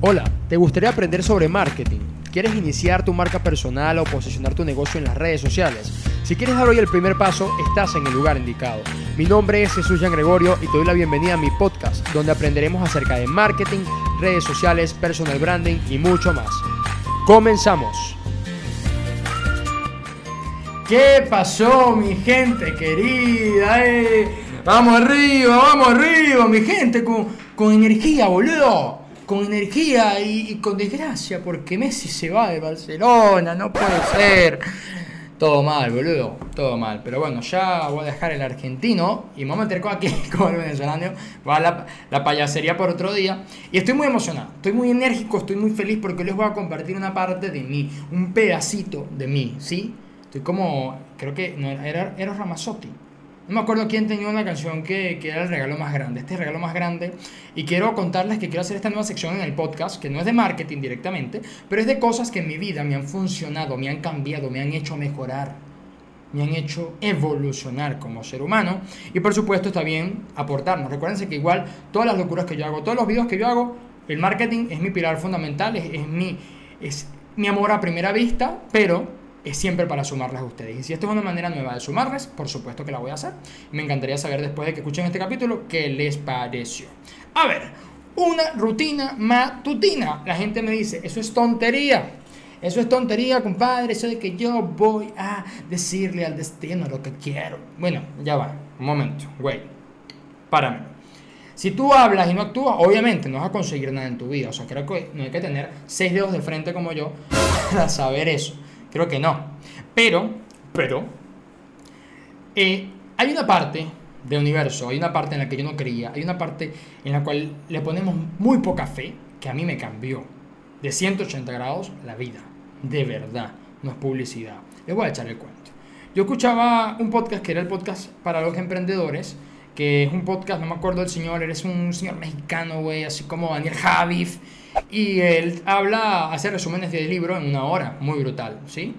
Hola, ¿te gustaría aprender sobre marketing? ¿Quieres iniciar tu marca personal o posicionar tu negocio en las redes sociales? Si quieres dar hoy el primer paso, estás en el lugar indicado. Mi nombre es Jesús Jean Gregorio y te doy la bienvenida a mi podcast, donde aprenderemos acerca de marketing, redes sociales, personal branding y mucho más. Comenzamos. ¿Qué pasó, mi gente querida? Eh? Vamos arriba, vamos arriba, mi gente, con, con energía, boludo con energía y, con desgracia, porque Messi se va de Barcelona, no puede ser. Todo mal, boludo, todo mal. Pero bueno, ya voy a dejar el argentino y me voy a meter con aquí con el venezolano. Voy a la, la payasería por otro día. Y estoy muy emocionado, estoy muy enérgico, estoy muy feliz porque les voy a compartir una parte de mí, un pedacito de mí, ¿sí? Estoy como, creo que no, era, era Ramazzotti no me acuerdo quién tenía una canción que, que, era el regalo más grande, este regalo más grande. Y quiero contarles que quiero hacer esta nueva sección en el podcast, que no es de marketing directamente, pero es de cosas que en mi vida me han funcionado, me han cambiado, me han hecho mejorar, me han hecho evolucionar como ser humano. Y por supuesto está bien aportarnos. Recuérdense que igual todas las locuras que yo hago, todos los videos que yo hago, el marketing es mi pilar fundamental, es, es mi, es mi amor a primera vista, pero siempre para sumarlas a ustedes. Y si esto es una manera nueva de sumarles, por supuesto que la voy a hacer. Me encantaría saber después de que escuchen este capítulo qué les pareció. A ver, una rutina matutina. La gente me dice, eso es tontería. Eso es tontería, compadre. Eso de que yo voy a decirle al destino lo que quiero. Bueno, ya va. Un momento, güey. Párame. Si tú hablas y no actúas, obviamente no vas a conseguir nada en tu vida. O sea, creo que no hay que tener seis dedos de frente como yo para saber eso. Creo que no. Pero, pero, eh, hay una parte del universo, hay una parte en la que yo no creía, hay una parte en la cual le ponemos muy poca fe, que a mí me cambió de 180 grados la vida. De verdad, no es publicidad. Les voy a echar el cuento. Yo escuchaba un podcast que era el podcast para los emprendedores, que es un podcast, no me acuerdo del señor, eres un señor mexicano, güey, así como Daniel Javif y él habla, hace resúmenes de libro en una hora, muy brutal, ¿sí?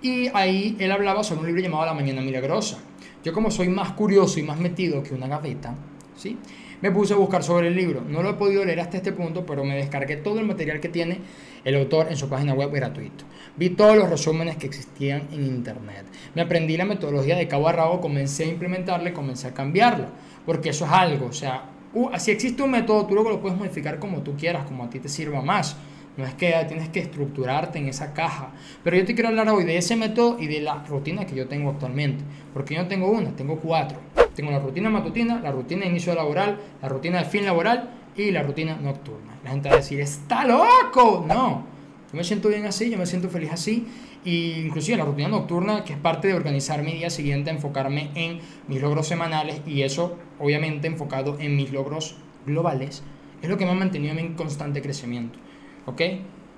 Y ahí él hablaba sobre un libro llamado La Mañana Milagrosa. Yo como soy más curioso y más metido que una gaveta, ¿sí? Me puse a buscar sobre el libro. No lo he podido leer hasta este punto, pero me descargué todo el material que tiene el autor en su página web gratuito. Vi todos los resúmenes que existían en internet. Me aprendí la metodología de cabo a rabo, comencé a implementarla y comencé a cambiarla. Porque eso es algo, o sea, uh, si existe un método, tú luego lo puedes modificar como tú quieras, como a ti te sirva más. No es que tienes que estructurarte en esa caja. Pero yo te quiero hablar hoy de ese método y de la rutina que yo tengo actualmente. Porque yo no tengo una, tengo cuatro. Tengo la rutina matutina, la rutina de inicio laboral, la rutina de fin laboral y la rutina nocturna. La gente va a decir, está loco. No, yo me siento bien así, yo me siento feliz así. Y inclusive la rutina nocturna, que es parte de organizar mi día siguiente, enfocarme en mis logros semanales y eso obviamente enfocado en mis logros globales, es lo que me ha mantenido en constante crecimiento. ¿Ok?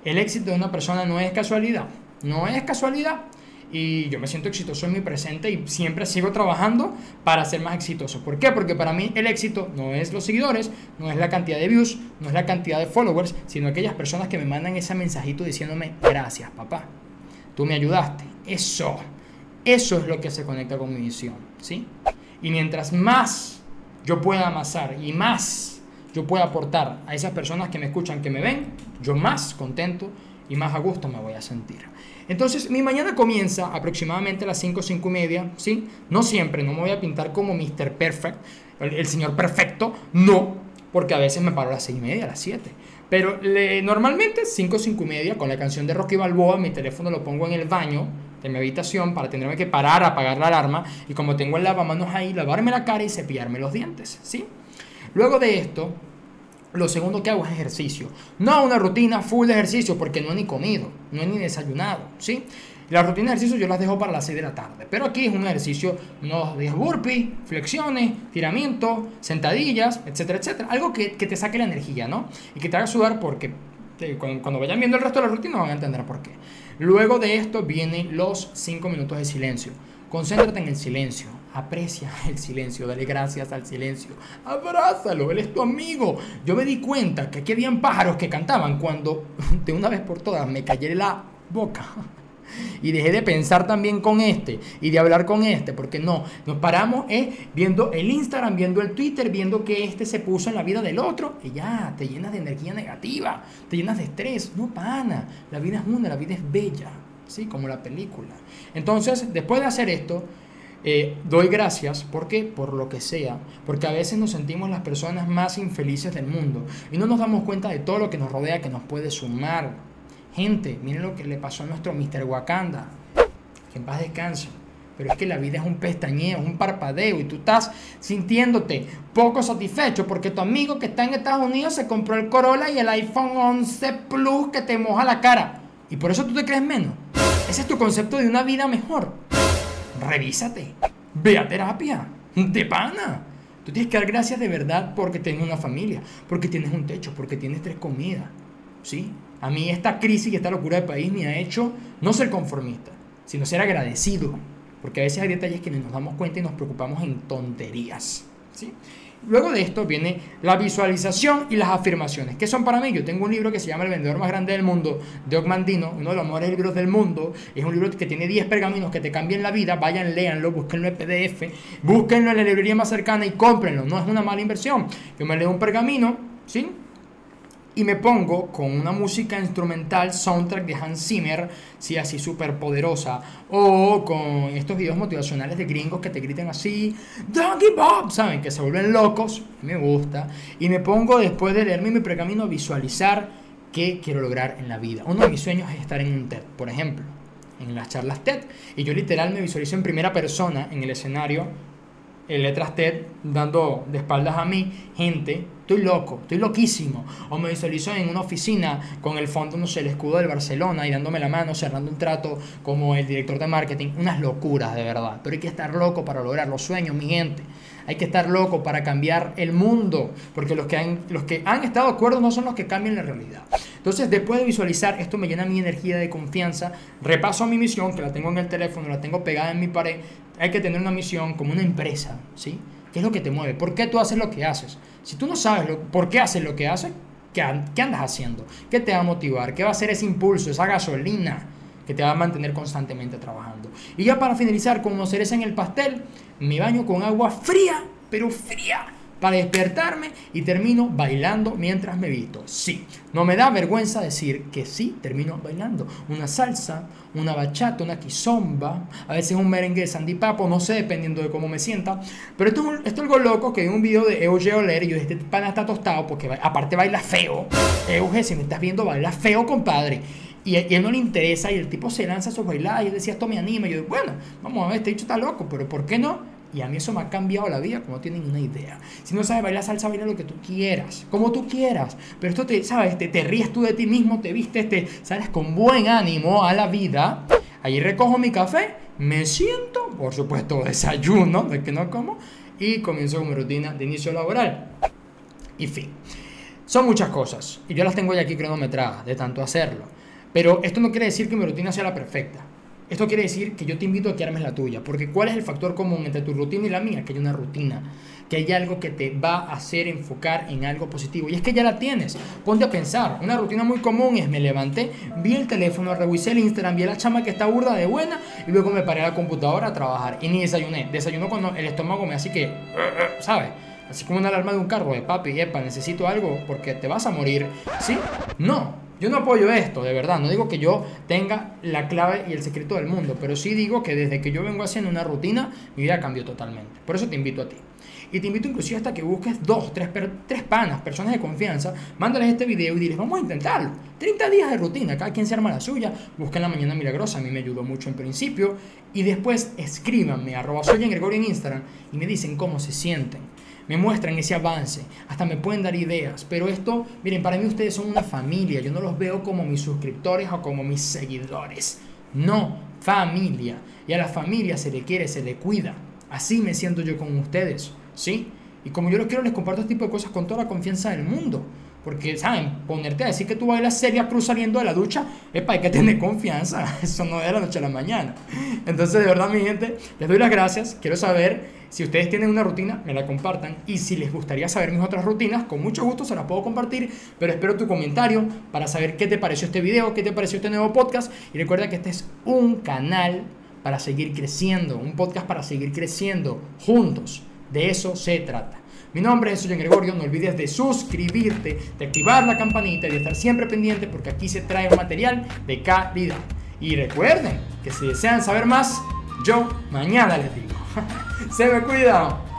El éxito de una persona no es casualidad, no es casualidad. Y yo me siento exitoso en mi presente y siempre sigo trabajando para ser más exitoso. ¿Por qué? Porque para mí el éxito no es los seguidores, no es la cantidad de views, no es la cantidad de followers, sino aquellas personas que me mandan ese mensajito diciéndome gracias, papá tú me ayudaste. Eso, eso es lo que se conecta con mi visión, ¿sí? Y mientras más yo pueda amasar y más yo pueda aportar a esas personas que me escuchan, que me ven, yo más contento y más a gusto me voy a sentir. Entonces, mi mañana comienza aproximadamente a las 5, 5 y media, ¿sí? No siempre, no me voy a pintar como Mr. Perfect, el, señor perfecto, no, porque a veces me paro a las 6 y media, a las 7. Pero normalmente 5, 5 y media con la canción de Rocky Balboa, mi teléfono lo pongo en el baño de mi habitación para tenerme que parar a apagar la alarma y como tengo el lavamanos ahí, lavarme la cara y cepillarme los dientes, ¿sí? Luego de esto, lo segundo que hago es ejercicio. No una rutina full de ejercicio porque no he ni comido, no he ni desayunado, ¿sí? Las rutinas de ejercicio yo las dejo para las 6 de la tarde. Pero aquí es un ejercicio, unos 10 burpees, flexiones, tiramientos, sentadillas, etcétera, etcétera. Algo que, que, te saque la energía, ¿no? Y que te haga sudar porque cuando, cuando, vayan viendo el resto de la rutina van a entender por qué. Luego de esto vienen los 5 minutos de silencio. Concéntrate en el silencio. Aprecia el silencio, dale gracias al silencio, abrázalo, él es tu amigo. Yo me di cuenta que aquí habían pájaros que cantaban cuando de una vez por todas me cayera la boca Y dejé de pensar también con este y de hablar con este, porque no, nos paramos eh, viendo el Instagram, viendo el Twitter, viendo que este se puso en la vida del otro y ya, te llenas de energía negativa, te llenas de estrés. No, pana, la vida es una, la vida es bella, ¿sí? Como la película. Entonces, después de hacer esto, eh, doy gracias, porque Por lo que sea, porque a veces nos sentimos las personas más infelices del mundo y no nos damos cuenta de todo lo que nos rodea que nos puede sumar. Gente, miren lo que le pasó a nuestro Mr. Wakanda, que en paz descanse. Pero es que la vida es un pestañeo, un parpadeo y tú estás sintiéndote poco satisfecho porque tu amigo que está en Estados Unidos se compró el Corolla y el iPhone 11 Plus que te moja la cara. Y por eso tú te crees menos. Ese es tu concepto de una vida mejor revísate, ve a terapia, de pana. Tú tienes que dar gracias de verdad porque tienes una familia, porque tienes un techo, porque tienes tres comidas. ¿Sí? A mí esta crisis y esta locura de país me ha hecho no ser conformista, sino ser agradecido. Porque a veces hay detalles que nos damos cuenta y nos preocupamos en tonterías. ¿Sí? Luego de esto viene la visualización y las afirmaciones. ¿Qué son para mí? Yo tengo un libro que se llama El vendedor más grande del mundo, de Ogmandino, uno de los mejores libros del mundo. Es un libro que tiene 10 pergaminos que te cambian la vida. Vayan, léanlo, búsquenlo en PDF, búsquenlo en la librería más cercana y cómprenlo. No es una mala inversión. Yo me leo un pergamino, ¿sí? Y me pongo con una música instrumental, soundtrack de Hans Zimmer, sí, así súper poderosa, o con estos videos motivacionales de gringos que te griten así, Donkey Bob, ¿saben? Que se vuelven locos, me gusta, y me pongo después de leerme mi pergamino a visualizar qué quiero lograr en la vida. Uno de mis sueños es estar en un TED, por ejemplo, en las charlas TED, y yo literal me visualizo en primera persona en el escenario en letras TED dando de espaldas a mí, gente, estoy loco, estoy loquísimo. O me visualizo en una oficina con el fondo, no sé, el escudo del Barcelona y dándome la mano, cerrando un trato como el director de marketing. Unas locuras, de verdad. Pero hay que estar loco para lograr los sueños, mi gente. Hay que estar loco para cambiar el mundo, porque los que han, los que han estado de acuerdo no son los que cambian la realidad. Entonces, después de visualizar, esto me llena mi energía de confianza, repaso mi misión, que la tengo en el teléfono, la tengo pegada en mi pared, hay que tener una misión como una empresa, ¿sí? ¿Qué es lo que te mueve? ¿Por qué tú haces lo que haces? Si tú no sabes lo, por qué haces lo que haces, ¿qué, ¿qué andas haciendo? ¿Qué te va a motivar? ¿Qué va a ser ese impulso, esa gasolina? que te va a mantener constantemente trabajando. Y ya para finalizar, como cereza en el pastel, me baño con agua fría, pero fría, para despertarme y termino bailando mientras me visto. Sí, no me da vergüenza decir que sí, termino bailando. Una salsa, una bachata, una quizomba, a veces un merengue de sandipapo, no sé, dependiendo de cómo me sienta. Pero esto, es, esto algo loco que en un video de Euge Oler y yo este pana está tostado porque aparte baila feo. Euge, si me estás viendo, baila feo, compadre. Y a él no le interesa y el tipo se lanza a sus bailadas y él decía, esto me anima. Y yo, bueno, vamos a ver, este dicho está loco, pero ¿por qué no? Y a mí eso me ha cambiado la vida, como no tienen una idea. Si no sabes bailar salsa, baila lo que tú quieras, como tú quieras. Pero esto te, ¿sabes? Te, te ríes tú de ti mismo, te vistes, te sales con buen ánimo a la vida. Allí recojo mi café, me siento, por supuesto desayuno, de que no como, y comienzo con mi rutina de inicio laboral. Y fin. Son muchas cosas, y yo las tengo ya aquí cronometradas, de tanto hacerlo. Pero esto no quiere decir que mi rutina sea la perfecta. Esto quiere decir que yo te invito a que armes la tuya, porque ¿cuál es el factor común entre tu rutina y la mía? Que hay una rutina, que hay algo que te va a hacer enfocar en algo positivo. Y es que ya la tienes. Ponte a pensar. Una rutina muy común es me levanté, vi el teléfono, revisé el Instagram, vi a la chama que está burda de buena y luego me paré a la computadora a trabajar. Y ni desayuné. Desayuno cuando el estómago me hace que, ¿sabes? Así como una alarma de un carro de papi, epa, necesito algo porque te vas a morir. ¿Sí? No. Yo no apoyo esto, de verdad. No digo que yo tenga la clave y el secreto del mundo, pero sí digo que desde que yo vengo haciendo una rutina, mi vida cambió totalmente. Por eso te invito a ti. Y te invito inclusive hasta que busques dos, tres, tres panas, personas de confianza, mándales este video y diles, vamos a intentarlo. 30 días de rutina, cada quien se arma la suya, busquen la mañana milagrosa, a mí me ayudó mucho en principio, y después escríbanme, arroba soy en Gregorio en Instagram, y me dicen cómo se sienten me muestran ese avance, hasta me pueden dar ideas. Pero esto, miren, para mí ustedes son una familia, yo no los veo como mis suscriptores o como mis seguidores. No, familia. Y a la familia se le quiere, se le cuida. Así me siento yo con ustedes, ¿sí? Y como yo los quiero, les comparto este tipo de cosas con toda la confianza del mundo. Porque, ¿saben? Ponerte a decir que tú bailas seria cruz saliendo de la ducha, es para que tener confianza. Eso no es de la noche a la mañana. Entonces, de verdad, mi gente, les doy las gracias. Quiero saber Si ustedes tienen una rutina, me la compartan. Y si les gustaría saber mis otras rutinas, con mucho gusto se las puedo compartir. Pero espero tu comentario para saber qué te pareció este video, qué te pareció este nuevo podcast. Y recuerda que este es un canal para seguir creciendo, un podcast para seguir creciendo juntos. De eso se trata. Mi nombre es Julián Gregorio, no olvides de suscribirte, de activar la campanita y de estar siempre pendiente porque aquí se trae un material de calidad. Y recuerden que si desean saber más, yo mañana les digo. se me cuidan.